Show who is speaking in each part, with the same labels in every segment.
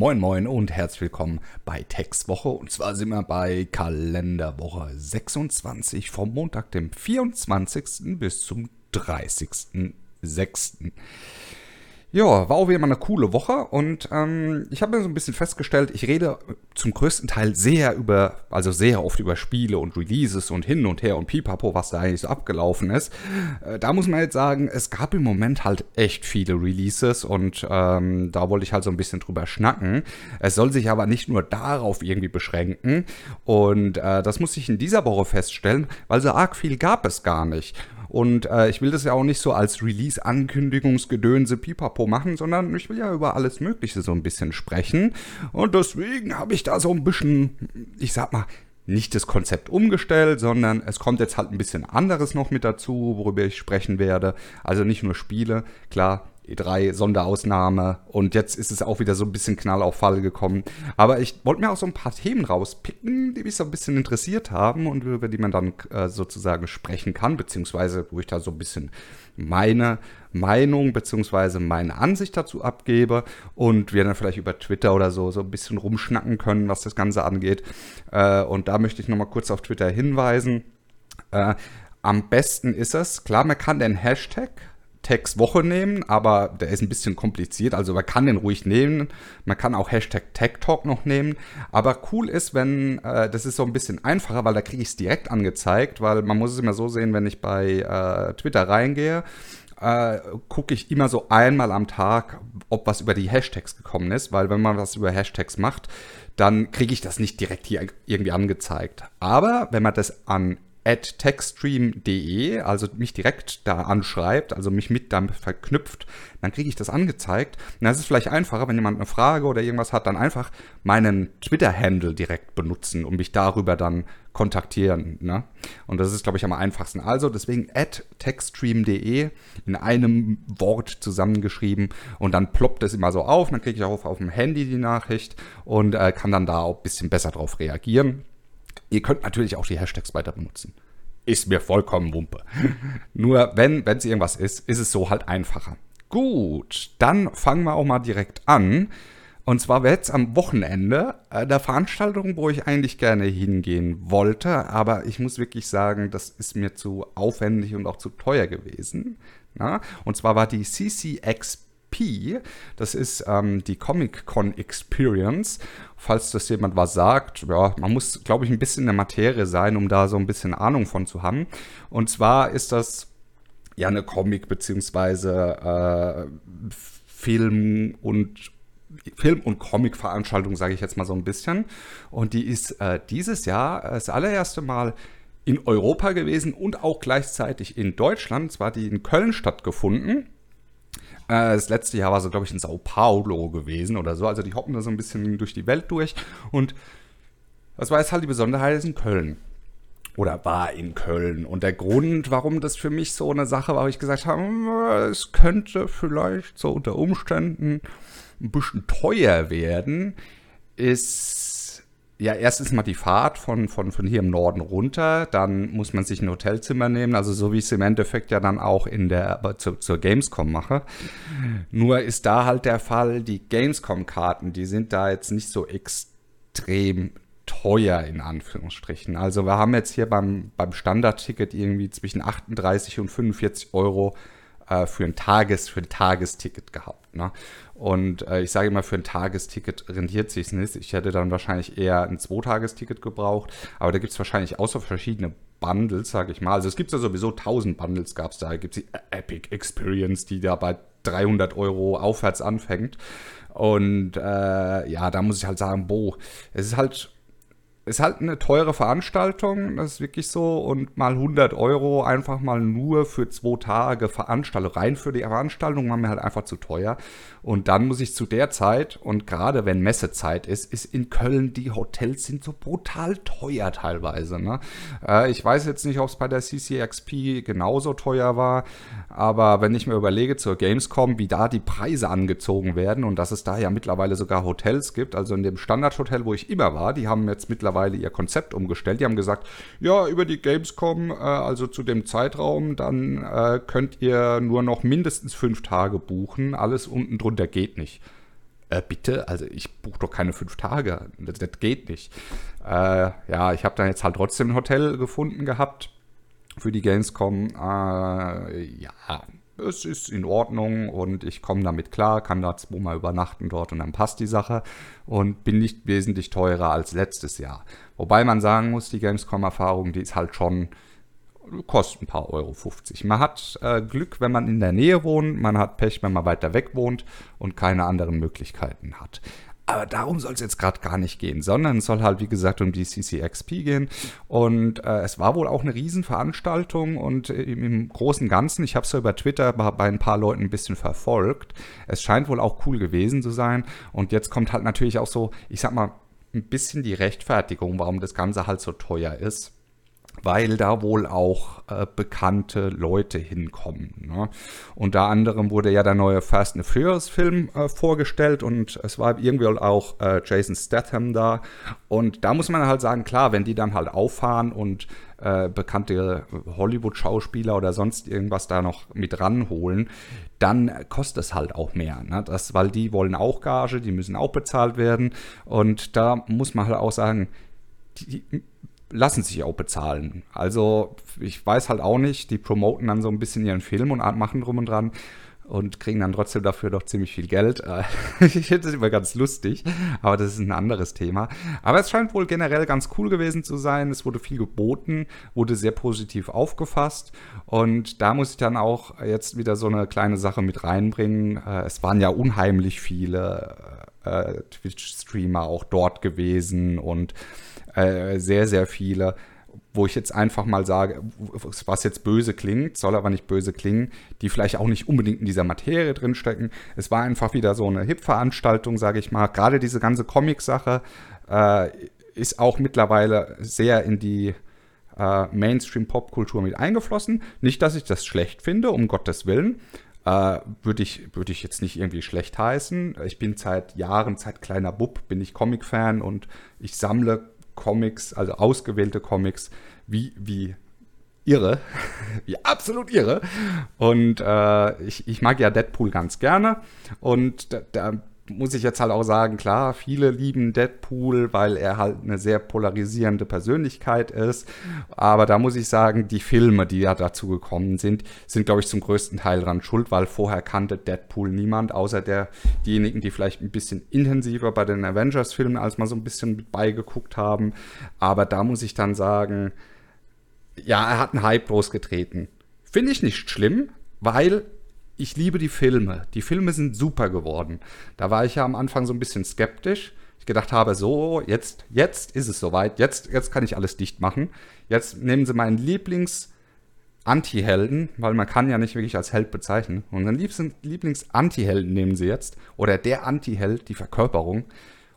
Speaker 1: Moin Moin und herzlich willkommen bei Textwoche. Und zwar sind wir bei Kalenderwoche 26 vom Montag, dem 24. bis zum 30.06. Ja, war auch wieder mal eine coole Woche und ähm, ich habe mir so ein bisschen festgestellt, ich rede zum größten Teil sehr über, also sehr oft über Spiele und Releases und hin und her und pipapo, was da eigentlich so abgelaufen ist. Äh, da muss man jetzt sagen, es gab im Moment halt echt viele Releases und ähm, da wollte ich halt so ein bisschen drüber schnacken. Es soll sich aber nicht nur darauf irgendwie beschränken und äh, das muss ich in dieser Woche feststellen, weil so arg viel gab es gar nicht. Und äh, ich will das ja auch nicht so als Release-Ankündigungsgedönse pipapo machen, sondern ich will ja über alles Mögliche so ein bisschen sprechen. Und deswegen habe ich da so ein bisschen, ich sag mal, nicht das Konzept umgestellt, sondern es kommt jetzt halt ein bisschen anderes noch mit dazu, worüber ich sprechen werde. Also nicht nur Spiele, klar, E3 Sonderausnahme und jetzt ist es auch wieder so ein bisschen Knall auf Fall gekommen. Aber ich wollte mir auch so ein paar Themen rauspicken, die mich so ein bisschen interessiert haben und über die man dann äh, sozusagen sprechen kann, beziehungsweise wo ich da so ein bisschen meine Meinung beziehungsweise meine Ansicht dazu abgebe und wir dann vielleicht über Twitter oder so so ein bisschen rumschnacken können, was das Ganze angeht. Äh, und da möchte ich nochmal kurz auf Twitter hinweisen. Äh, am besten ist es, klar, man kann den Hashtag Tags Woche nehmen, aber der ist ein bisschen kompliziert. Also man kann den ruhig nehmen. Man kann auch Hashtag Tag Talk noch nehmen. Aber cool ist, wenn, äh, das ist so ein bisschen einfacher, weil da kriege ich es direkt angezeigt, weil man muss es immer so sehen, wenn ich bei äh, Twitter reingehe, äh, gucke ich immer so einmal am Tag, ob was über die Hashtags gekommen ist, weil wenn man was über Hashtags macht, dann kriege ich das nicht direkt hier irgendwie angezeigt. Aber wenn man das an at techstream.de, also mich direkt da anschreibt, also mich mit damit verknüpft, dann kriege ich das angezeigt. Und das ist vielleicht einfacher, wenn jemand eine Frage oder irgendwas hat, dann einfach meinen Twitter-Handle direkt benutzen und mich darüber dann kontaktieren. Ne? Und das ist, glaube ich, am einfachsten. Also deswegen at techstream.de in einem Wort zusammengeschrieben und dann ploppt es immer so auf. Dann kriege ich auch auf, auf dem Handy die Nachricht und äh, kann dann da auch ein bisschen besser drauf reagieren. Ihr könnt natürlich auch die Hashtags weiter benutzen. Ist mir vollkommen Wumpe. Nur wenn es irgendwas ist, ist es so halt einfacher. Gut, dann fangen wir auch mal direkt an. Und zwar wäre jetzt am Wochenende äh, der Veranstaltung, wo ich eigentlich gerne hingehen wollte, aber ich muss wirklich sagen, das ist mir zu aufwendig und auch zu teuer gewesen. Na? Und zwar war die CCXP das ist ähm, die Comic-Con Experience. Falls das jemand was sagt, ja, man muss, glaube ich, ein bisschen in der Materie sein, um da so ein bisschen Ahnung von zu haben. Und zwar ist das ja eine Comic- beziehungsweise äh, Film- und Film- und Comic-Veranstaltung, sage ich jetzt mal so ein bisschen. Und die ist äh, dieses Jahr das allererste Mal in Europa gewesen und auch gleichzeitig in Deutschland. Zwar die in Köln stattgefunden das letzte Jahr war so, glaube ich, in Sao Paulo gewesen oder so. Also die hoppen da so ein bisschen durch die Welt durch. Und das war jetzt halt die Besonderheit, ist in Köln. Oder war in Köln. Und der Grund, warum das für mich so eine Sache war, habe ich gesagt habe, es könnte vielleicht so unter Umständen ein bisschen teuer werden, ist ja, erstens mal die Fahrt von, von, von hier im Norden runter, dann muss man sich ein Hotelzimmer nehmen, also so wie ich es im Endeffekt ja dann auch in der, zu, zur Gamescom mache. Nur ist da halt der Fall, die Gamescom-Karten, die sind da jetzt nicht so extrem teuer in Anführungsstrichen. Also wir haben jetzt hier beim, beim Standardticket irgendwie zwischen 38 und 45 Euro äh, für ein Tages, für ein Tagesticket gehabt. Ne? Und äh, ich sage immer, für ein Tagesticket rentiert sich nicht. Ich hätte dann wahrscheinlich eher ein Zweitagesticket gebraucht. Aber da gibt es wahrscheinlich außer verschiedene Bundles, sage ich mal. Also es gibt ja sowieso 1000 Bundles gab es da. Da gibt es die Epic Experience, die da bei 300 Euro aufwärts anfängt. Und äh, ja, da muss ich halt sagen, boah, es ist halt ist halt eine teure Veranstaltung, das ist wirklich so. Und mal 100 Euro einfach mal nur für zwei Tage Veranstaltung, rein für die Veranstaltung, war mir halt einfach zu teuer. Und dann muss ich zu der Zeit, und gerade wenn Messezeit ist, ist in Köln, die Hotels sind so brutal teuer teilweise. Ne? Äh, ich weiß jetzt nicht, ob es bei der CCXP genauso teuer war, aber wenn ich mir überlege zur Gamescom, wie da die Preise angezogen werden und dass es da ja mittlerweile sogar Hotels gibt, also in dem Standardhotel, wo ich immer war, die haben jetzt mittlerweile ihr Konzept umgestellt. Die haben gesagt, ja, über die Gamescom, äh, also zu dem Zeitraum, dann äh, könnt ihr nur noch mindestens fünf Tage buchen. Alles unten drunter geht nicht. äh, bitte, also ich buche doch keine fünf Tage, das, das geht nicht. Äh, ja, ich habe dann jetzt halt trotzdem ein Hotel gefunden gehabt für die Gamescom. Äh, ja, es ist in Ordnung und ich komme damit klar, kann da zweimal übernachten dort und dann passt die Sache und bin nicht wesentlich teurer als letztes Jahr. Wobei man sagen muss, die Gamescom-Erfahrung, die ist halt schon, kostet ein paar Euro 50. Man hat äh, Glück, wenn man in der Nähe wohnt, man hat Pech, wenn man weiter weg wohnt und keine anderen Möglichkeiten hat. Aber darum soll es jetzt gerade gar nicht gehen, sondern es soll halt, wie gesagt, um die CCXP gehen. Und äh, es war wohl auch eine Riesenveranstaltung und äh, im, im Großen und Ganzen, ich habe es ja über Twitter bei, bei ein paar Leuten ein bisschen verfolgt. Es scheint wohl auch cool gewesen zu sein. Und jetzt kommt halt natürlich auch so, ich sag mal, ein bisschen die Rechtfertigung, warum das Ganze halt so teuer ist weil da wohl auch äh, bekannte Leute hinkommen. Ne? Unter anderem wurde ja der neue Fast and Furious Film äh, vorgestellt und es war irgendwie auch äh, Jason Statham da. Und da muss man halt sagen, klar, wenn die dann halt auffahren und äh, bekannte Hollywood-Schauspieler oder sonst irgendwas da noch mit ranholen, dann kostet es halt auch mehr. Ne? Das, weil die wollen auch Gage, die müssen auch bezahlt werden. Und da muss man halt auch sagen, die, lassen sich auch bezahlen. Also ich weiß halt auch nicht, die promoten dann so ein bisschen ihren Film und machen drum und dran und kriegen dann trotzdem dafür doch ziemlich viel Geld. ich finde das immer ganz lustig, aber das ist ein anderes Thema. Aber es scheint wohl generell ganz cool gewesen zu sein. Es wurde viel geboten, wurde sehr positiv aufgefasst und da muss ich dann auch jetzt wieder so eine kleine Sache mit reinbringen. Äh, es waren ja unheimlich viele äh, Twitch-Streamer auch dort gewesen und äh, sehr, sehr viele, wo ich jetzt einfach mal sage, was jetzt böse klingt, soll aber nicht böse klingen, die vielleicht auch nicht unbedingt in dieser Materie drinstecken. Es war einfach wieder so eine Hip-Veranstaltung, sage ich mal. Gerade diese ganze Comic-Sache äh, ist auch mittlerweile sehr in die äh, Mainstream-Popkultur mit eingeflossen. Nicht, dass ich das schlecht finde, um Gottes Willen. Äh, würde ich, würd ich jetzt nicht irgendwie schlecht heißen. Ich bin seit Jahren, seit kleiner Bub, bin ich Comic-Fan und ich sammle Comics, also ausgewählte Comics, wie, wie irre, wie absolut irre. Und äh, ich, ich mag ja Deadpool ganz gerne. Und da, da muss ich jetzt halt auch sagen, klar, viele lieben Deadpool, weil er halt eine sehr polarisierende Persönlichkeit ist. Aber da muss ich sagen, die Filme, die ja dazu gekommen sind, sind, glaube ich, zum größten Teil dran schuld, weil vorher kannte Deadpool niemand, außer der, diejenigen, die vielleicht ein bisschen intensiver bei den Avengers-Filmen als mal so ein bisschen mit beigeguckt haben. Aber da muss ich dann sagen, ja, er hat einen Hype losgetreten. Finde ich nicht schlimm, weil ich liebe die Filme. Die Filme sind super geworden. Da war ich ja am Anfang so ein bisschen skeptisch. Ich gedacht habe, so, jetzt, jetzt ist es soweit. Jetzt, jetzt kann ich alles dicht machen. Jetzt nehmen Sie meinen Lieblings- Anti-Helden, weil man kann ja nicht wirklich als Held bezeichnen. Und den Lieblings-Anti-Helden nehmen sie jetzt, oder der Anti-Held, die Verkörperung,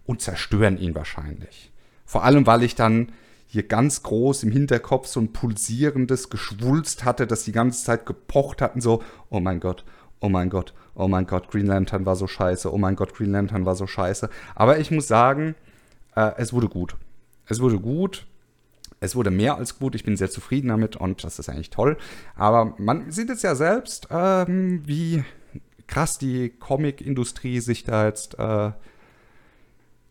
Speaker 1: und zerstören ihn wahrscheinlich. Vor allem, weil ich dann hier ganz groß im Hinterkopf so ein pulsierendes Geschwulst hatte, das die ganze Zeit gepocht hatten, so, oh mein Gott, oh mein Gott, oh mein Gott, Green Lantern war so scheiße, oh mein Gott, Green Lantern war so scheiße. Aber ich muss sagen, äh, es wurde gut. Es wurde gut. Es wurde mehr als gut. Ich bin sehr zufrieden damit und das ist eigentlich toll. Aber man sieht es ja selbst, ähm, wie krass die Comic-Industrie sich da jetzt äh,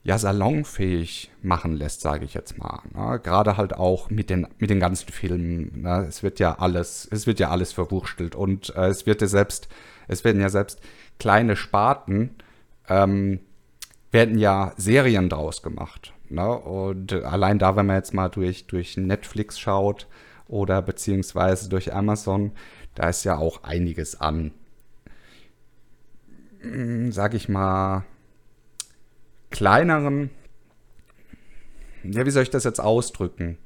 Speaker 1: ja salonfähig machen lässt, sage ich jetzt mal. Ne? Gerade halt auch mit den, mit den ganzen Filmen. Ne? Es wird ja alles, es wird ja alles verwurstelt und äh, es wird ja selbst, es werden ja selbst kleine Sparten, ähm, werden ja Serien draus gemacht. Ne? Und allein da, wenn man jetzt mal durch, durch Netflix schaut oder beziehungsweise durch Amazon, da ist ja auch einiges an, hm, sag ich mal, kleineren, ja, wie soll ich das jetzt ausdrücken,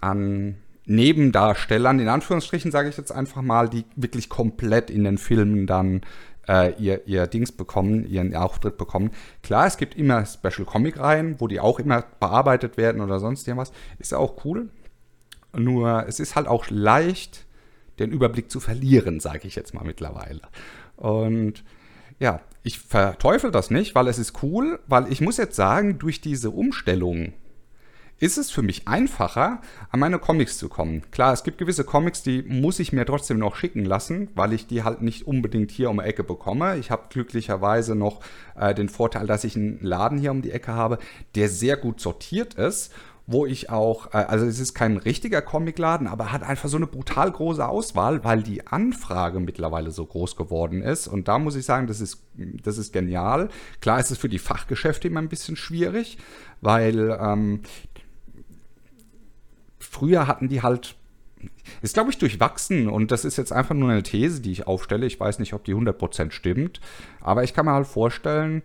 Speaker 1: an Nebendarstellern, in Anführungsstrichen sage ich jetzt einfach mal, die wirklich komplett in den Filmen dann äh, ihr, ihr Dings bekommen, ihren Auftritt bekommen. Klar, es gibt immer Special Comic Reihen, wo die auch immer bearbeitet werden oder sonst irgendwas. Ist ja auch cool. Nur es ist halt auch leicht, den Überblick zu verlieren, sage ich jetzt mal mittlerweile. Und ja, ich verteufel das nicht, weil es ist cool, weil ich muss jetzt sagen, durch diese Umstellung ist es für mich einfacher, an meine Comics zu kommen. Klar, es gibt gewisse Comics, die muss ich mir trotzdem noch schicken lassen, weil ich die halt nicht unbedingt hier um die Ecke bekomme. Ich habe glücklicherweise noch äh, den Vorteil, dass ich einen Laden hier um die Ecke habe, der sehr gut sortiert ist wo ich auch, äh, also es ist kein richtiger Comicladen, aber hat einfach so eine brutal große Auswahl, weil die Anfrage mittlerweile so groß geworden ist. Und da muss ich sagen, das ist, das ist genial. Klar ist es für die Fachgeschäfte immer ein bisschen schwierig, weil ähm, früher hatten die halt ist, glaube ich, durchwachsen und das ist jetzt einfach nur eine These, die ich aufstelle. Ich weiß nicht, ob die 100% stimmt, aber ich kann mir halt vorstellen,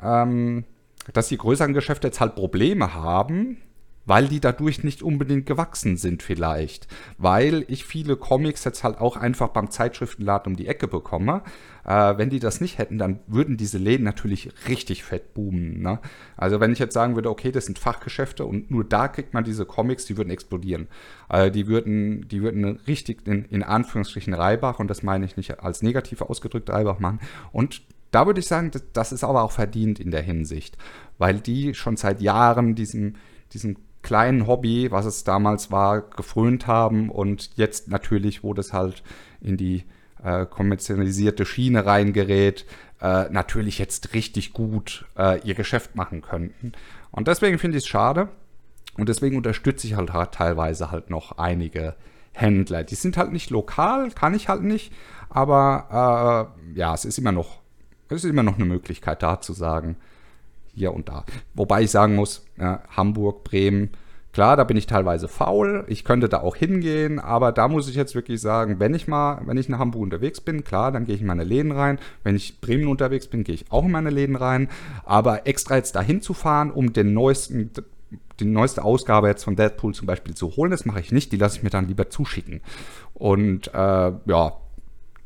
Speaker 1: ähm, dass die größeren Geschäfte jetzt halt Probleme haben, weil die dadurch nicht unbedingt gewachsen sind vielleicht. Weil ich viele Comics jetzt halt auch einfach beim Zeitschriftenladen um die Ecke bekomme. Äh, wenn die das nicht hätten, dann würden diese Läden natürlich richtig fett boomen. Ne? Also wenn ich jetzt sagen würde, okay, das sind Fachgeschäfte und nur da kriegt man diese Comics, die würden explodieren. Äh, die, würden, die würden richtig in, in Anführungsstrichen Reibach, und das meine ich nicht als negativ ausgedrückt Reibach machen. Und da würde ich sagen, das ist aber auch verdient in der Hinsicht, weil die schon seit Jahren diesem, diesem kleinen Hobby, was es damals war, gefrönt haben und jetzt natürlich, wo das halt in die äh, kommerzialisierte Schiene reingerät, äh, natürlich jetzt richtig gut äh, ihr Geschäft machen könnten. Und deswegen finde ich es schade und deswegen unterstütze ich halt teilweise halt noch einige Händler. Die sind halt nicht lokal, kann ich halt nicht, aber äh, ja, es ist immer noch es ist immer noch eine Möglichkeit da zu sagen, hier und da. Wobei ich sagen muss, ja, Hamburg, Bremen, klar, da bin ich teilweise faul. Ich könnte da auch hingehen, aber da muss ich jetzt wirklich sagen, wenn ich mal, wenn ich in Hamburg unterwegs bin, klar, dann gehe ich in meine Läden rein. Wenn ich Bremen unterwegs bin, gehe ich auch in meine Läden rein. Aber extra jetzt dahin zu fahren, um den neuesten die neueste Ausgabe jetzt von Deadpool zum Beispiel zu holen, das mache ich nicht. Die lasse ich mir dann lieber zuschicken. Und äh, ja,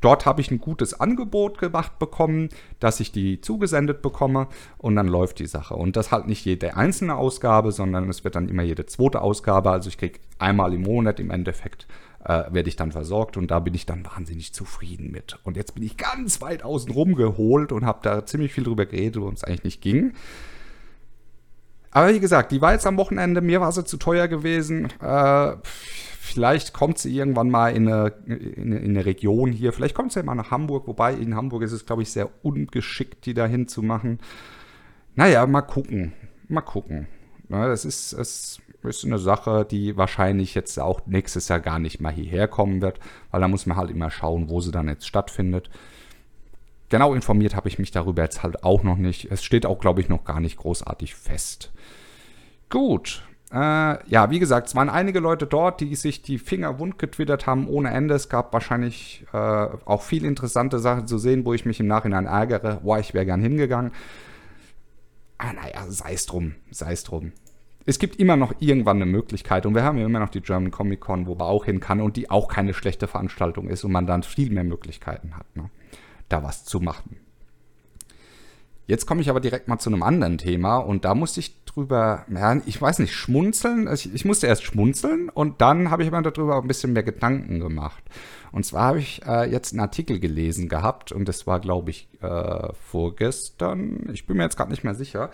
Speaker 1: Dort habe ich ein gutes Angebot gemacht bekommen, dass ich die zugesendet bekomme und dann läuft die Sache. Und das halt nicht jede einzelne Ausgabe, sondern es wird dann immer jede zweite Ausgabe. Also ich kriege einmal im Monat im Endeffekt äh, werde ich dann versorgt und da bin ich dann wahnsinnig zufrieden mit. Und jetzt bin ich ganz weit außen rum geholt und habe da ziemlich viel drüber geredet, worum es eigentlich nicht ging. Aber wie gesagt, die war jetzt am Wochenende, mir war sie zu teuer gewesen. Äh, Vielleicht kommt sie irgendwann mal in eine, in in eine Region hier. Vielleicht kommt sie ja mal nach Hamburg. Wobei in Hamburg ist es, glaube ich, sehr ungeschickt, die dahin zu machen. Naja, mal gucken. Mal gucken. Das ist, es ist eine Sache, die wahrscheinlich jetzt auch nächstes Jahr gar nicht mal hierher kommen wird, weil da muss man halt immer schauen, wo sie dann jetzt stattfindet. Genau informiert habe ich mich darüber jetzt halt auch noch nicht. Es steht auch, glaube ich, noch gar nicht großartig fest. Gut, äh, ja, wie gesagt, es waren einige Leute dort, die sich die Finger wund getwittert haben ohne Ende. Es gab wahrscheinlich äh, auch viel interessante Sachen zu sehen, wo ich mich im Nachhinein ärgere. Boah, ich wäre gern hingegangen. Ah, naja, sei es drum, sei es drum. Es gibt immer noch irgendwann eine Möglichkeit und wir haben ja immer noch die German Comic Con, wo man auch hin kann und die auch keine schlechte Veranstaltung ist und man dann viel mehr Möglichkeiten hat, ne, da was zu machen. Jetzt komme ich aber direkt mal zu einem anderen Thema und da musste ich drüber, ja, ich weiß nicht, schmunzeln. Ich, ich musste erst schmunzeln und dann habe ich mir darüber ein bisschen mehr Gedanken gemacht. Und zwar habe ich äh, jetzt einen Artikel gelesen gehabt und das war, glaube ich, äh, vorgestern. Ich bin mir jetzt gerade nicht mehr sicher.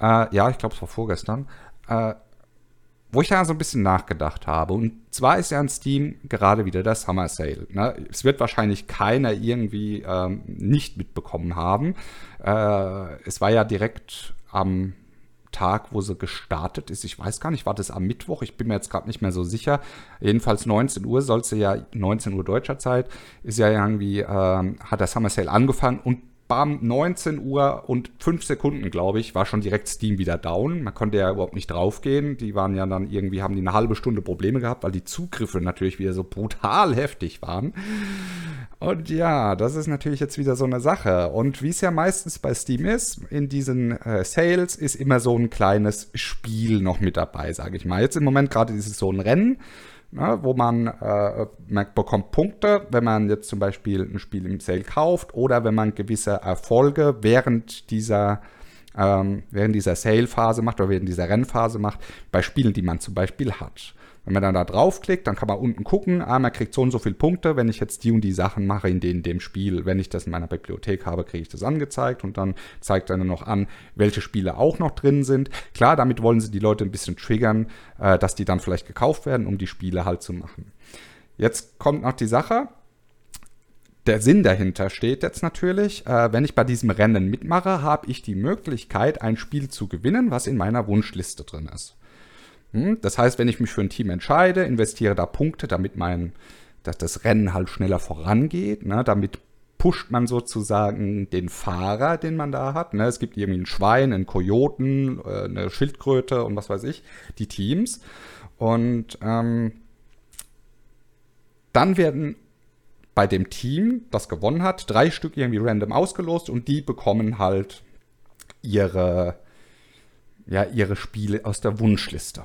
Speaker 1: Äh, ja, ich glaube, es war vorgestern. Wo ich da so ein bisschen nachgedacht habe. Und zwar ist ja in Steam gerade wieder der Summer Sale. Ne? Es wird wahrscheinlich keiner irgendwie ähm, nicht mitbekommen haben. Äh, es war ja direkt am Tag, wo sie gestartet ist. Ich weiß gar nicht, war das am Mittwoch? Ich bin mir jetzt gerade nicht mehr so sicher. Jedenfalls 19 Uhr soll sie ja, 19 Uhr deutscher Zeit, ist ja irgendwie, ähm, hat der Summer Sale angefangen und bam, 19 Uhr und 5 Sekunden, glaube ich, war schon direkt Steam wieder down. Man konnte ja überhaupt nicht draufgehen. Die waren ja dann irgendwie, haben die eine halbe Stunde Probleme gehabt, weil die Zugriffe natürlich wieder so brutal heftig waren. Und ja, das ist natürlich jetzt wieder so eine Sache. Und wie es ja meistens bei Steam ist, in diesen äh, Sales ist immer so ein kleines Spiel noch mit dabei, sage ich mal. Jetzt im Moment gerade ist es so ein Rennen ne, wo man, äh, man bekommt Punkte, wenn man jetzt zum Beispiel ein Spiel im Sale kauft oder wenn man gewisse Erfolge während dieser ähm, während dieser Sale-Phase macht oder während dieser Rennphase macht, bei Spielen, die man zum Beispiel hat. Wenn man dann da draufklickt, dann kann man unten gucken, ah, man kriegt so und so viele Punkte, wenn ich jetzt die und die Sachen mache in dem, dem Spiel. Wenn ich das in meiner Bibliothek habe, kriege ich das angezeigt und dann zeigt er noch an, welche Spiele auch noch drin sind. Klar, damit wollen sie die Leute ein bisschen triggern, äh, dass die dann vielleicht gekauft werden, um die Spiele halt zu machen. Jetzt kommt noch die Sache, der Sinn dahinter steht jetzt natürlich, äh, wenn ich bei diesem Rennen mitmache, habe ich die Möglichkeit, ein Spiel zu gewinnen, was in meiner Wunschliste drin ist. Hm? Das heißt, wenn ich mich für ein Team entscheide, investiere da Punkte, damit mein, dass das Rennen halt schneller vorangeht, ne? damit pusht man sozusagen den Fahrer, den man da hat. Ne? Es gibt irgendwie ein Schwein, einen Kojoten, äh, eine Schildkröte und was weiß ich, die Teams. Und ähm, dann werden bei dem Team, das gewonnen hat, drei Stück irgendwie random ausgelost und die bekommen halt ihre, ja, ihre Spiele aus der Wunschliste.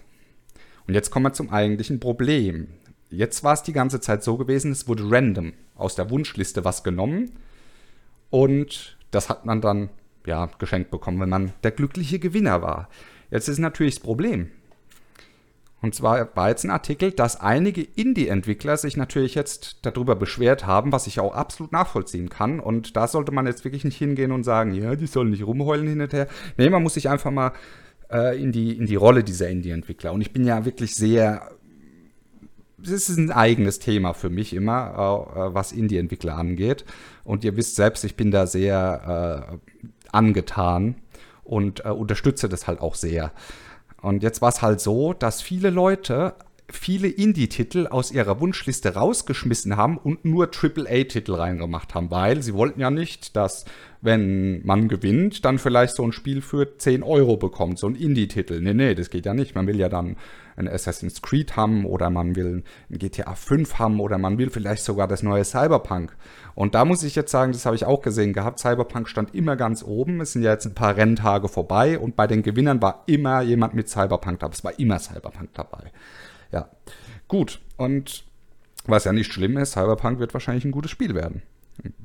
Speaker 1: Und jetzt kommen wir zum eigentlichen Problem. Jetzt war es die ganze Zeit so gewesen, es wurde random aus der Wunschliste was genommen und das hat man dann ja geschenkt bekommen, wenn man der glückliche Gewinner war. Jetzt ist natürlich das Problem. Und zwar war jetzt ein Artikel, dass einige Indie-Entwickler sich natürlich jetzt darüber beschwert haben, was ich auch absolut nachvollziehen kann. Und da sollte man jetzt wirklich nicht hingehen und sagen, ja, die sollen nicht rumheulen hin und her. Nee, man muss sich einfach mal äh, in, die, in die Rolle dieser Indie-Entwickler. Und ich bin ja wirklich sehr. Es ist ein eigenes Thema für mich immer, äh, was Indie-Entwickler angeht. Und ihr wisst selbst, ich bin da sehr äh, angetan und äh, unterstütze das halt auch sehr. Und jetzt war es halt so, dass viele Leute viele Indie-Titel aus ihrer Wunschliste rausgeschmissen haben und nur AAA-Titel reingemacht haben, weil sie wollten ja nicht, dass, wenn man gewinnt, dann vielleicht so ein Spiel für 10 Euro bekommt, so ein Indie-Titel. Nee, nee, das geht ja nicht. Man will ja dann ein Assassin's Creed haben oder man will ein GTA 5 haben oder man will vielleicht sogar das neue Cyberpunk. Und da muss ich jetzt sagen, das habe ich auch gesehen gehabt, Cyberpunk stand immer ganz oben. Es sind ja jetzt ein paar Renntage vorbei und bei den Gewinnern war immer jemand mit Cyberpunk dabei. Es war immer Cyberpunk dabei. Ja, gut. Und was ja nicht schlimm ist, Cyberpunk wird wahrscheinlich ein gutes Spiel werden.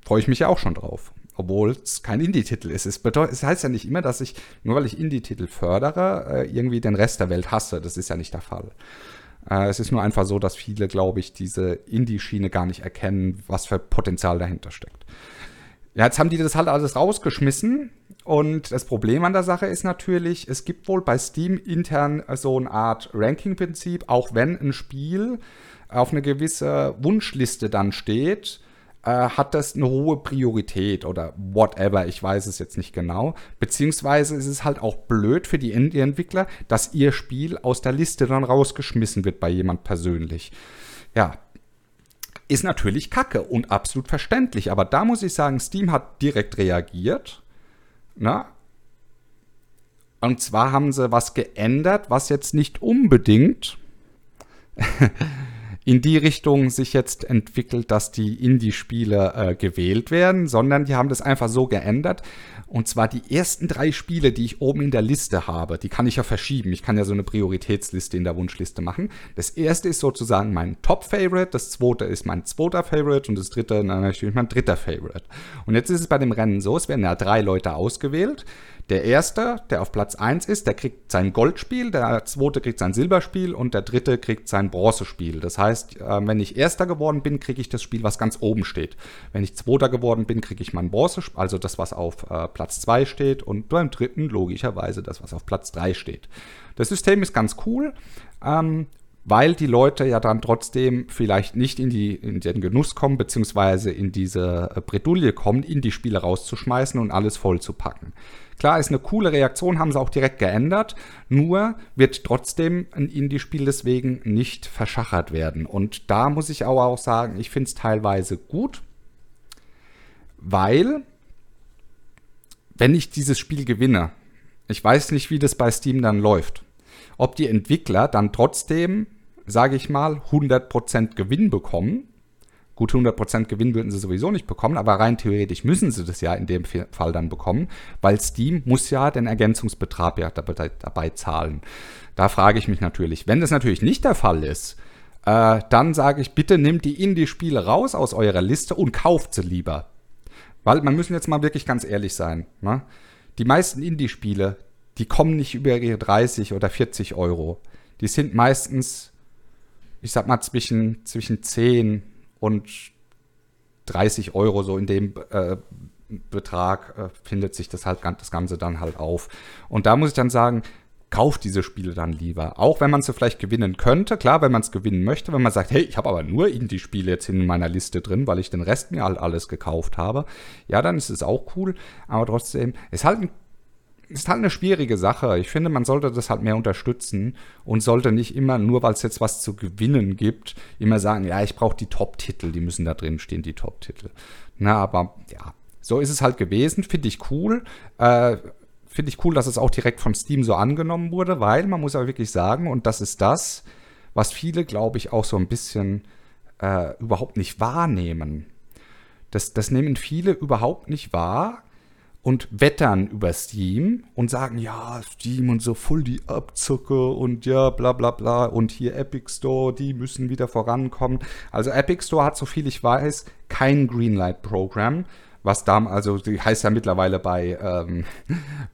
Speaker 1: Freue ich mich ja auch schon drauf. Obwohl es kein Indie-Titel ist. Es, es heißt ja nicht immer, dass ich, nur weil ich Indie-Titel fördere, äh, irgendwie den Rest der Welt hasse. Das ist ja nicht der Fall. Äh, es ist nur einfach so, dass viele, glaube ich, diese Indie-Schiene gar nicht erkennen, was für Potenzial dahinter steckt. Ja, jetzt haben die das halt alles rausgeschmissen. Und das Problem an der Sache ist natürlich, es gibt wohl bei Steam intern so eine Art Ranking-Prinzip, auch wenn ein Spiel auf eine gewisse Wunschliste dann steht, äh, hat das eine hohe Priorität oder whatever, ich weiß es jetzt nicht genau. Beziehungsweise ist es halt auch blöd für die Indie-Entwickler, dass ihr Spiel aus der Liste dann rausgeschmissen wird bei jemand persönlich. Ja, ist natürlich kacke und absolut verständlich, aber da muss ich sagen, Steam hat direkt reagiert. Na? Und zwar haben sie was geändert, was jetzt nicht unbedingt in die Richtung sich jetzt entwickelt, dass die Indie-Spiele äh, gewählt werden, sondern die haben das einfach so geändert. Und zwar die ersten drei Spiele, die ich oben in der Liste habe, die kann ich ja verschieben. Ich kann ja so eine Prioritätsliste in der Wunschliste machen. Das erste ist sozusagen mein Top-Favorite, das zweite ist mein zweiter Favorite und das dritte natürlich mein dritter Favorite. Und jetzt ist es bei dem Rennen so, es werden ja drei Leute ausgewählt. Der erste, der auf Platz 1 ist, der kriegt sein Goldspiel, der zweite kriegt sein Silberspiel und der dritte kriegt sein Bronzespiel. Das heißt, äh, wenn ich erster geworden bin, kriege ich das Spiel, was ganz oben steht. Wenn ich zweiter geworden bin, kriege ich mein Bronzespiel, also das, was auf äh, Platz 2 steht und beim dritten logischerweise das, was auf Platz 3 steht. Das System ist ganz cool. Ähm, weil die Leute ja dann trotzdem vielleicht nicht in, die, in den Genuss kommen, beziehungsweise in diese äh, Bredouille kommen, in die Spiele rauszuschmeißen und alles voll zu packen. Klar, ist eine coole Reaktion, haben sie auch direkt geändert. Nur wird trotzdem ein Indie-Spiel deswegen nicht verschachert werden. Und da muss ich aber auch sagen, ich finde es teilweise gut, weil, wenn ich dieses Spiel gewinne, ich weiß nicht, wie das bei Steam dann läuft. Ob die Entwickler dann trotzdem, sage ich mal, 100% Gewinn bekommen Gut, 100% Gewinn würden sie sowieso nicht bekommen, aber rein theoretisch müssen sie das ja in dem Fall dann bekommen, weil Steam muss ja den Ergänzungsbetrag ja dabei, dabei zahlen. Da frage ich mich natürlich, wenn das natürlich nicht der Fall ist, äh, dann sage ich, bitte nehmt die Indie-Spiele raus aus eurer Liste und kauft sie lieber. Weil man müssen jetzt mal wirklich ganz ehrlich sein. Ne? Die meisten Indie-Spiele, die kommen nicht über ihre 30 oder 40 Euro. Die sind meistens ich sag mal, zwischen, zwischen 10 und 30 Euro, so in dem äh, Betrag äh, findet sich das halt das Ganze dann halt auf. Und da muss ich dann sagen, kauft diese Spiele dann lieber. Auch wenn man sie vielleicht gewinnen könnte. Klar, wenn man es gewinnen möchte, wenn man sagt, hey, ich habe aber nur Indie-Spiele jetzt in meiner Liste drin, weil ich den Rest mir halt alles gekauft habe. Ja, dann ist es auch cool. Aber trotzdem, ist halt ein ist halt eine schwierige Sache. Ich finde, man sollte das halt mehr unterstützen und sollte nicht immer, nur weil es jetzt was zu gewinnen gibt, immer sagen, ja, ich brauche die Top-Titel, die müssen da drin stehen, die Top-Titel. Na, aber ja, so ist es halt gewesen, finde ich cool. Äh, finde ich cool, dass es auch direkt von Steam so angenommen wurde, weil man muss aber wirklich sagen, und das ist das, was viele, glaube ich, auch so ein bisschen äh, überhaupt nicht wahrnehmen. Das, das nehmen viele überhaupt nicht wahr und wettern über Steam und sagen, ja, Steam und so voll die Abzucke und ja, bla bla bla und hier Epic Store, die müssen wieder vorankommen. Also Epic Store hat, so viel ich weiß, kein Greenlight-Programm was da, also die heißt ja mittlerweile bei, ähm,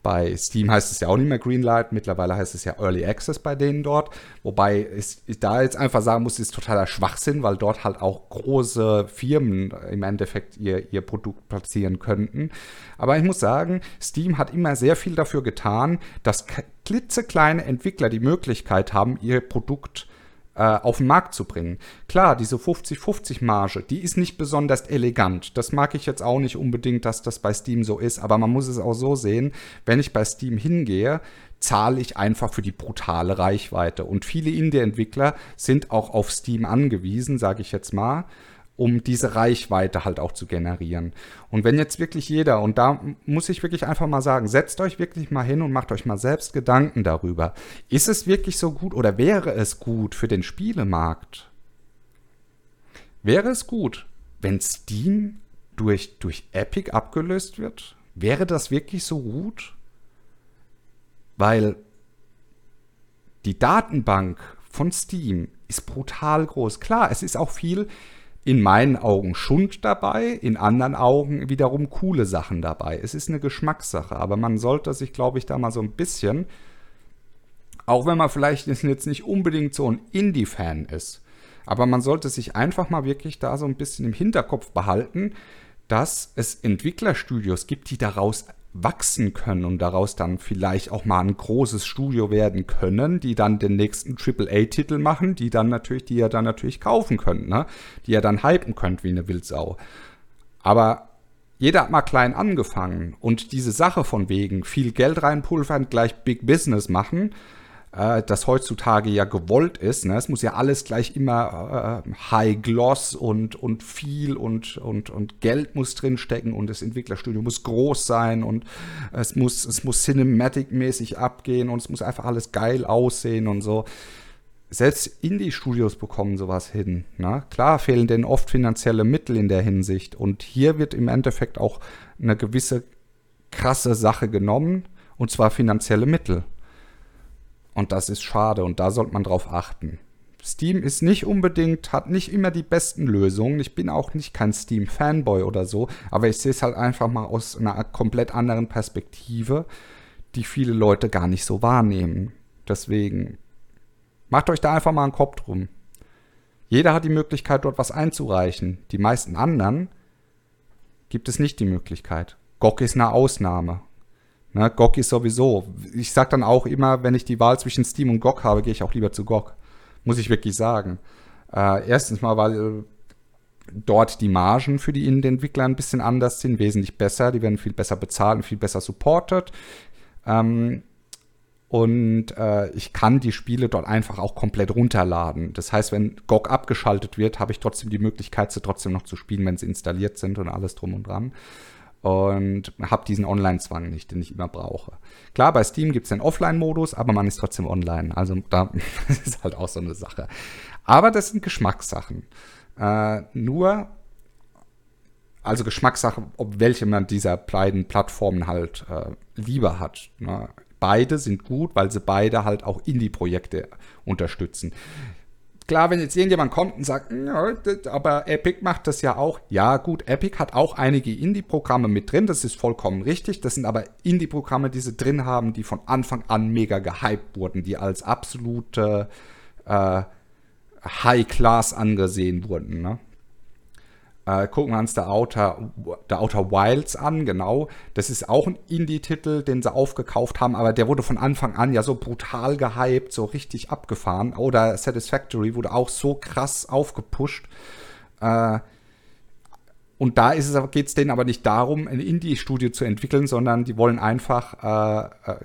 Speaker 1: bei Steam heißt es ja auch nicht mehr Greenlight, mittlerweile heißt es ja Early Access bei denen dort, wobei ich da jetzt einfach sagen muss, ist totaler Schwachsinn, weil dort halt auch große Firmen im Endeffekt ihr, ihr Produkt platzieren könnten. Aber ich muss sagen, Steam hat immer sehr viel dafür getan, dass klitzekleine Entwickler die Möglichkeit haben, ihr Produkt zu auf den Markt zu bringen. Klar, diese 50-50-Marge, die ist nicht besonders elegant. Das mag ich jetzt auch nicht unbedingt, dass das bei Steam so ist, aber man muss es auch so sehen, wenn ich bei Steam hingehe, zahle ich einfach für die brutale Reichweite. Und viele Indie-Entwickler sind auch auf Steam angewiesen, sage ich jetzt mal um diese Reichweite halt auch zu generieren. Und wenn jetzt wirklich jeder, und da muss ich wirklich einfach mal sagen, setzt euch wirklich mal hin und macht euch mal selbst Gedanken darüber. Ist es wirklich so gut oder wäre es gut für den Spielemarkt? Wäre es gut, wenn Steam durch, durch Epic abgelöst wird? Wäre das wirklich so gut? Weil die Datenbank von Steam ist brutal groß. Klar, es ist auch viel in meinen Augen Schund dabei, in anderen Augen wiederum coole Sachen dabei. Es ist eine Geschmackssache, aber man sollte sich, glaube ich, da mal so ein bisschen, auch wenn man vielleicht jetzt nicht unbedingt so ein Indie-Fan ist, aber man sollte sich einfach mal wirklich da so ein bisschen im Hinterkopf behalten, dass es Entwicklerstudios gibt, die daraus wachsen können und daraus dann vielleicht auch mal ein großes Studio werden können, die dann den nächsten AAA-Titel machen, die dann natürlich, die ihr dann natürlich kaufen könnt, ne? Die ihr dann hypen könnt wie eine Wildsau. Aber jeder hat mal klein angefangen und diese Sache von wegen viel Geld reinpulvern, gleich Big Business machen, äh, das heutzutage ja gewollt ist. Ne? Es muss ja alles gleich immer äh, High Gloss und, und viel und, und, und Geld muss drinstecken und das Entwicklerstudio muss groß sein und es muss, es muss Cinematic-mäßig abgehen und es muss einfach alles geil aussehen und so. Selbst Indie-Studios bekommen sowas hin. Ne? Klar fehlen denen oft finanzielle Mittel in der Hinsicht. Und hier wird im Endeffekt auch eine gewisse krasse Sache genommen, und zwar finanzielle Mittel. Und das ist schade und da sollte man drauf achten. Steam ist nicht unbedingt, hat nicht immer die besten Lösungen. Ich bin auch nicht kein Steam-Fanboy oder so, aber ich sehe es halt einfach mal aus einer komplett anderen Perspektive, die viele Leute gar nicht so wahrnehmen. Deswegen macht euch da einfach mal einen Kopf drum. Jeder hat die Möglichkeit, dort was einzureichen. Die meisten anderen gibt es nicht die Möglichkeit. GOG ist eine Ausnahme. Ne, GOG ist sowieso. Ich sag dann auch immer, wenn ich die Wahl zwischen Steam und GOG habe, gehe ich auch lieber zu GOG. Muss ich wirklich sagen. Äh, erstens mal, weil äh, dort die Margen für die Indie-Entwickler ein bisschen anders sind, wesentlich besser. Die werden viel besser bezahlt und viel besser supported. Ähm, und äh, ich kann die Spiele dort einfach auch komplett runterladen. Das heißt, wenn GOG abgeschaltet wird, habe ich trotzdem die Möglichkeit, sie trotzdem noch zu spielen, wenn sie installiert sind und alles drum und dran und habe diesen Online-Zwang nicht, den ich immer brauche. Klar, bei Steam gibt es den Offline-Modus, aber man ist trotzdem online. Also da ist halt auch so eine Sache. Aber das sind Geschmackssachen. Äh, nur, also Geschmackssache, ob welche man dieser beiden Plattformen halt äh, lieber hat. Ne? Beide sind gut, weil sie beide halt auch Indie-Projekte unterstützen klar, wenn jetzt irgendjemand kommt und sagt, ja, aber Epic macht das ja auch. Ja, gut, Epic hat auch einige Indie-Programme mit drin, das ist vollkommen richtig. Das sind aber Indie-Programme, die sie drin haben, die von Anfang an mega gehypt wurden, die als absolute, äh, High Class angesehen wurden. Ne? Äh, gucken wir uns der Outer, der Outer Wilds an, genau. Das ist auch ein Indie-Titel, den sie aufgekauft haben, aber der wurde von Anfang an ja so brutal gehypt, so richtig abgefahren. Oder Satisfactory wurde auch so krass aufgepusht. Äh, und da geht es denen aber nicht darum, ein Indie-Studio zu entwickeln, sondern die wollen einfach äh, äh,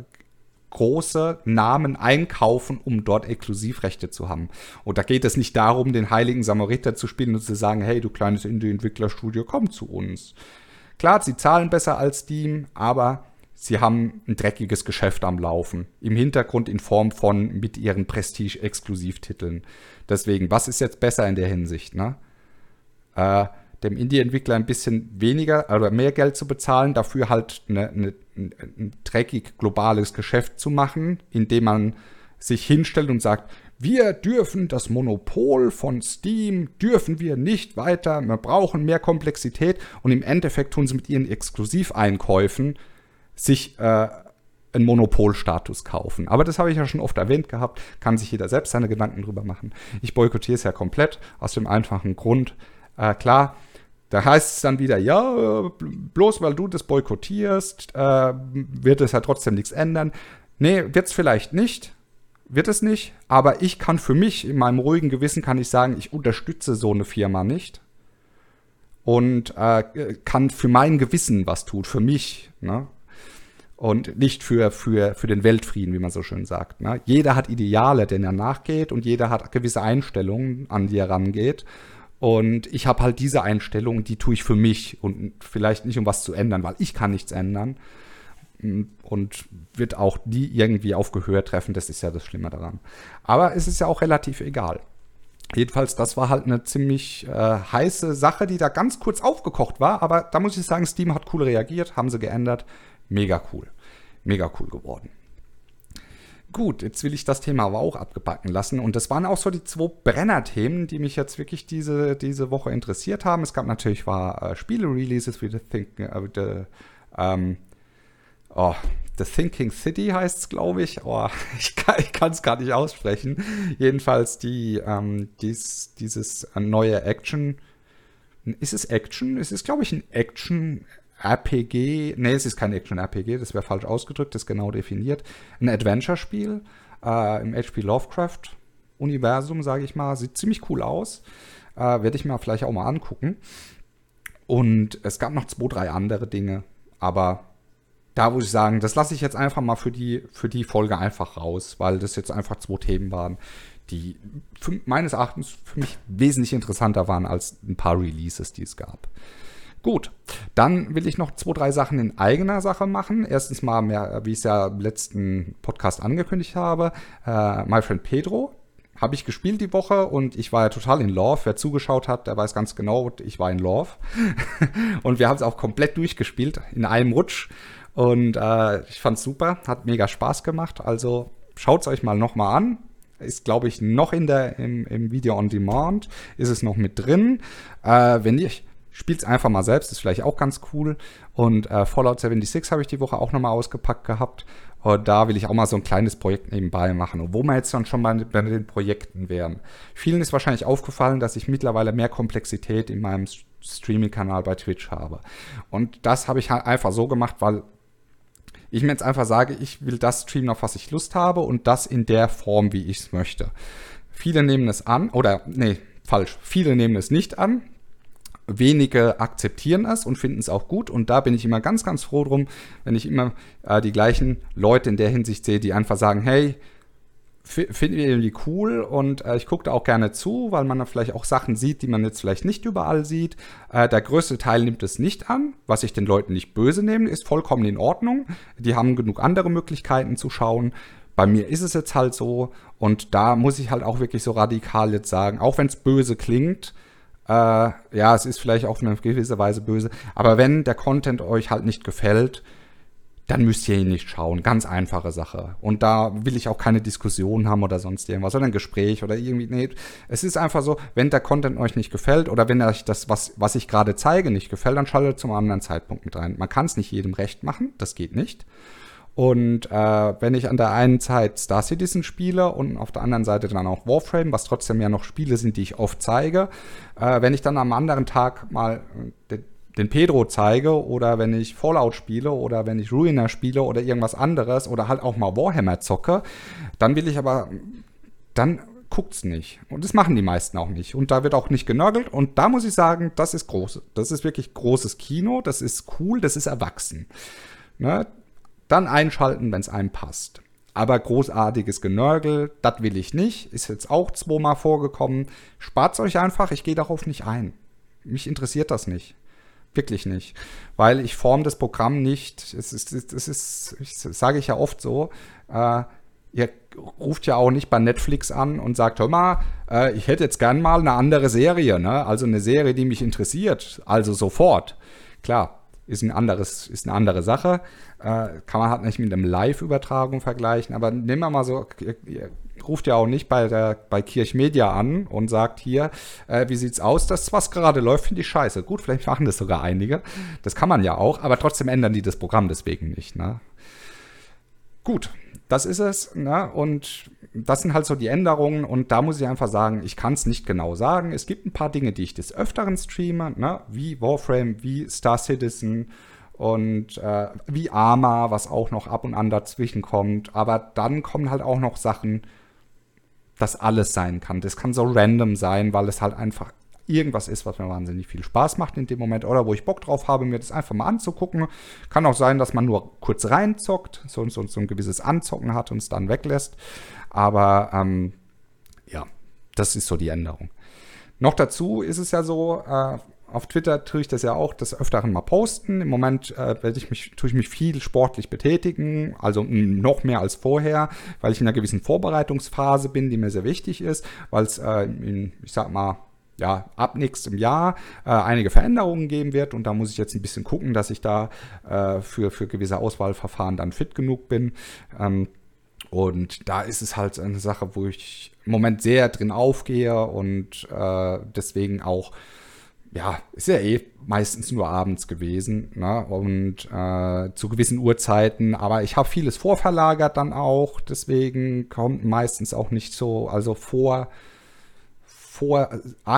Speaker 1: große Namen einkaufen, um dort Exklusivrechte zu haben. Und da geht es nicht darum, den heiligen Samariter zu spielen und zu sagen, hey, du kleines Indie-Entwicklerstudio, komm zu uns. Klar, sie zahlen besser als Steam, aber sie haben ein dreckiges Geschäft am Laufen. Im Hintergrund in Form von mit ihren Prestige-Exklusivtiteln. Deswegen, was ist jetzt besser in der Hinsicht, ne? Äh, dem Indie-Entwickler ein bisschen weniger oder mehr Geld zu bezahlen, dafür halt eine, eine, ein dreckig globales Geschäft zu machen, indem man sich hinstellt und sagt, wir dürfen das Monopol von Steam, dürfen wir nicht weiter, wir brauchen mehr Komplexität und im Endeffekt tun sie mit ihren Exklusiveinkäufen sich äh, einen Monopolstatus kaufen. Aber das habe ich ja schon oft erwähnt gehabt, kann sich jeder selbst seine Gedanken drüber machen. Ich boykottiere es ja komplett aus dem einfachen Grund, äh, klar, da heißt es dann wieder, ja, bloß weil du das boykottierst, äh, wird es ja trotzdem nichts ändern. Nee, wird es vielleicht nicht, wird es nicht, aber ich kann für mich, in meinem ruhigen Gewissen, kann ich sagen, ich unterstütze so eine Firma nicht und äh, kann für mein Gewissen was tun, für mich, ne? Und nicht für, für, für den Weltfrieden, wie man so schön sagt. Ne? Jeder hat Ideale, denen er nachgeht und jeder hat gewisse Einstellungen, an die er rangeht. Und ich habe halt diese Einstellung, die tue ich für mich und vielleicht nicht, um was zu ändern, weil ich kann nichts ändern. Und wird auch nie irgendwie auf Gehör treffen, das ist ja das Schlimme daran. Aber es ist ja auch relativ egal. Jedenfalls, das war halt eine ziemlich äh, heiße Sache, die da ganz kurz aufgekocht war. Aber da muss ich sagen, Steam hat cool reagiert, haben sie geändert. Mega cool. Mega cool geworden. Gut, jetzt will ich das Thema aber auch abgebacken lassen. Und das waren auch so die zwei Brenner-Themen, die mich jetzt wirklich diese, diese Woche interessiert haben. Es gab natürlich war äh, Spiele-Releases wie The, Think, äh, the, ähm, oh, the Thinking City heißt es, glaube ich. Oh, ich kann es gar nicht aussprechen. Jedenfalls die, ähm, dies, dieses neue Action. Ist es Action? Es ist, glaube ich, ein Action RPG, nee, es ist kein Action-RPG, das wäre falsch ausgedrückt, das ist genau definiert. Ein Adventure-Spiel äh, im HP Lovecraft-Universum, sage ich mal. Sieht ziemlich cool aus. Äh, Werde ich mir vielleicht auch mal angucken. Und es gab noch zwei, drei andere Dinge, aber da muss ich sagen, das lasse ich jetzt einfach mal für die, für die Folge einfach raus, weil das jetzt einfach zwei Themen waren, die für, meines Erachtens für mich wesentlich interessanter waren als ein paar Releases, die es gab. Gut, dann will ich noch zwei, drei Sachen in eigener Sache machen. Erstens mal mehr, wie ich es ja im letzten Podcast angekündigt habe, äh, My Friend Pedro. Habe ich gespielt die Woche und ich war ja total in Love. Wer zugeschaut hat, der weiß ganz genau, ich war in Love. und wir haben es auch komplett durchgespielt, in einem Rutsch. Und äh, ich fand es super, hat mega Spaß gemacht. Also schaut es euch mal nochmal an ist, glaube ich, noch in der, im, im, Video on Demand, ist es noch mit drin. Äh, wenn nicht, Spielt es einfach mal selbst, ist vielleicht auch ganz cool. Und äh, Fallout 76 habe ich die Woche auch nochmal ausgepackt gehabt. Und da will ich auch mal so ein kleines Projekt nebenbei machen. Und wo wir jetzt dann schon mal bei den Projekten wären. Vielen ist wahrscheinlich aufgefallen, dass ich mittlerweile mehr Komplexität in meinem Streaming-Kanal bei Twitch habe. Und das habe ich halt einfach so gemacht, weil ich mir jetzt einfach sage, ich will das streamen, auf was ich Lust habe und das in der Form, wie ich es möchte. Viele nehmen es an, oder nee, falsch, viele nehmen es nicht an wenige akzeptieren es und finden es auch gut. Und da bin ich immer ganz, ganz froh drum, wenn ich immer äh, die gleichen Leute in der Hinsicht sehe, die einfach sagen, hey, finden wir irgendwie cool und äh, ich gucke da auch gerne zu, weil man da vielleicht auch Sachen sieht, die man jetzt vielleicht nicht überall sieht. Äh, der größte Teil nimmt es nicht an, was ich den Leuten nicht böse nehme, ist vollkommen in Ordnung. Die haben genug andere Möglichkeiten zu schauen. Bei mir ist es jetzt halt so und da muss ich halt auch wirklich so radikal jetzt sagen, auch wenn es böse klingt, äh, ja, es ist vielleicht auf eine gewisse Weise böse, aber wenn der Content euch halt nicht gefällt, dann müsst ihr ihn nicht schauen. Ganz einfache Sache. Und da will ich auch keine Diskussion haben oder sonst irgendwas, sondern ein Gespräch oder irgendwie. Nee, es ist einfach so, wenn der Content euch nicht gefällt oder wenn euch das, was, was ich gerade zeige, nicht gefällt, dann schaltet zum anderen Zeitpunkt mit rein. Man kann es nicht jedem recht machen, das geht nicht. Und äh, wenn ich an der einen Seite Star Citizen spiele und auf der anderen Seite dann auch Warframe, was trotzdem ja noch Spiele sind, die ich oft zeige, äh, wenn ich dann am anderen Tag mal den, den Pedro zeige oder wenn ich Fallout spiele oder wenn ich Ruiner spiele oder irgendwas anderes oder halt auch mal Warhammer zocke, dann will ich aber, dann guckt's nicht. Und das machen die meisten auch nicht. Und da wird auch nicht genörgelt. Und da muss ich sagen, das ist groß. Das ist wirklich großes Kino. Das ist cool. Das ist erwachsen. Ne? Dann einschalten, wenn es einem passt. Aber großartiges Genörgel, das will ich nicht. Ist jetzt auch zweimal vorgekommen. Spart's euch einfach, ich gehe darauf nicht ein. Mich interessiert das nicht. Wirklich nicht. Weil ich form das Programm nicht. Es ist, es ist, das sage ich ja oft so. Äh, ihr ruft ja auch nicht bei Netflix an und sagt, hör mal, äh, ich hätte jetzt gern mal eine andere Serie, ne? Also eine Serie, die mich interessiert. Also sofort. Klar, ist ein anderes, ist eine andere Sache. Äh, kann man halt nicht mit einem Live-Übertragung vergleichen. Aber nehmen wir mal so, ihr, ihr ruft ja auch nicht bei der bei Kirchmedia an und sagt hier, äh, wie sieht's aus? Das, was gerade läuft, finde ich scheiße. Gut, vielleicht machen das sogar einige. Das kann man ja auch, aber trotzdem ändern die das Programm deswegen nicht. Ne? Gut, das ist es. Ne? Und das sind halt so die Änderungen. Und da muss ich einfach sagen, ich kann es nicht genau sagen. Es gibt ein paar Dinge, die ich des Öfteren streame, ne? wie Warframe, wie Star Citizen und äh, wie Arma, was auch noch ab und an dazwischen kommt. Aber dann kommen halt auch noch Sachen, das alles sein kann. Das kann so random sein, weil es halt einfach irgendwas ist, was mir wahnsinnig viel Spaß macht in dem Moment oder wo ich Bock drauf habe, mir das einfach mal anzugucken. Kann auch sein, dass man nur kurz reinzockt, so, so, so ein gewisses Anzocken hat und es dann weglässt. Aber ähm, ja, das ist so die Änderung. Noch dazu ist es ja so, äh, auf Twitter tue ich das ja auch des Öfteren mal posten. Im Moment äh, werde ich mich, tue ich mich viel sportlich betätigen, also noch mehr als vorher, weil ich in einer gewissen Vorbereitungsphase bin, die mir sehr wichtig ist, weil es äh, ich sag mal, ja, ab nächstem Jahr äh, einige Veränderungen geben wird und da muss ich jetzt ein bisschen gucken, dass ich da äh, für, für gewisse Auswahlverfahren dann fit genug bin. Ähm, und da ist es halt eine Sache, wo ich im Moment sehr drin aufgehe und äh, deswegen auch, ja, ist ja eh meistens nur abends gewesen ne? und äh, zu gewissen Uhrzeiten, aber ich habe vieles vorverlagert dann auch, deswegen kommt meistens auch nicht so, also vor vor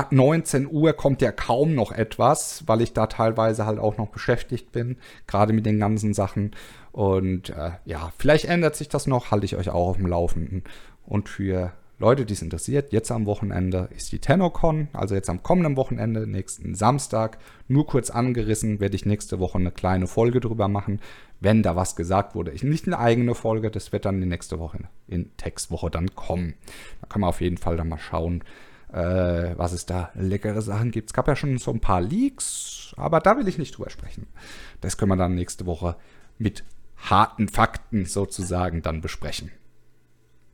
Speaker 1: 19 Uhr kommt ja kaum noch etwas, weil ich da teilweise halt auch noch beschäftigt bin, gerade mit den ganzen Sachen. Und äh, ja, vielleicht ändert sich das noch, halte ich euch auch auf dem Laufenden. Und für Leute, die es interessiert, jetzt am Wochenende ist die TennoCon, also jetzt am kommenden Wochenende, nächsten Samstag, nur kurz angerissen, werde ich nächste Woche eine kleine Folge drüber machen, wenn da was gesagt wurde. Ich, nicht eine eigene Folge, das wird dann die nächste Woche in Textwoche dann kommen. Da kann man auf jeden Fall dann mal schauen, äh, was es da leckere Sachen gibt. Es gab ja schon so ein paar Leaks, aber da will ich nicht drüber sprechen. Das können wir dann nächste Woche mit harten Fakten sozusagen dann besprechen.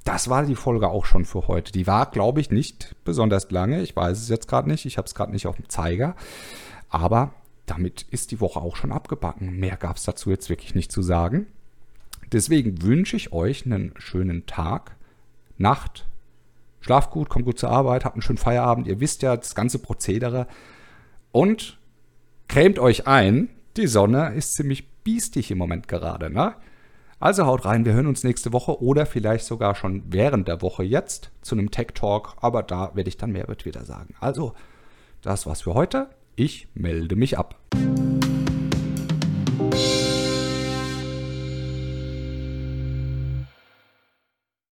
Speaker 1: Das war die Folge auch schon für heute. Die war, glaube ich, nicht besonders lange. Ich weiß es jetzt gerade nicht. Ich habe es gerade nicht auf dem Zeiger. Aber damit ist die Woche auch schon abgebacken. Mehr gab es dazu jetzt wirklich nicht zu sagen. Deswegen wünsche ich euch einen schönen Tag, Nacht, Schlaft gut, kommt gut zur Arbeit, habt einen schönen Feierabend. Ihr wisst ja das ganze Prozedere. Und cremt euch ein. Die Sonne ist ziemlich biestig im Moment gerade, ne? Also haut rein, wir hören uns nächste Woche oder vielleicht sogar schon während der Woche jetzt zu einem Tech Talk, aber da werde ich dann mehr über Twitter sagen. Also, das war's für heute. Ich melde mich ab.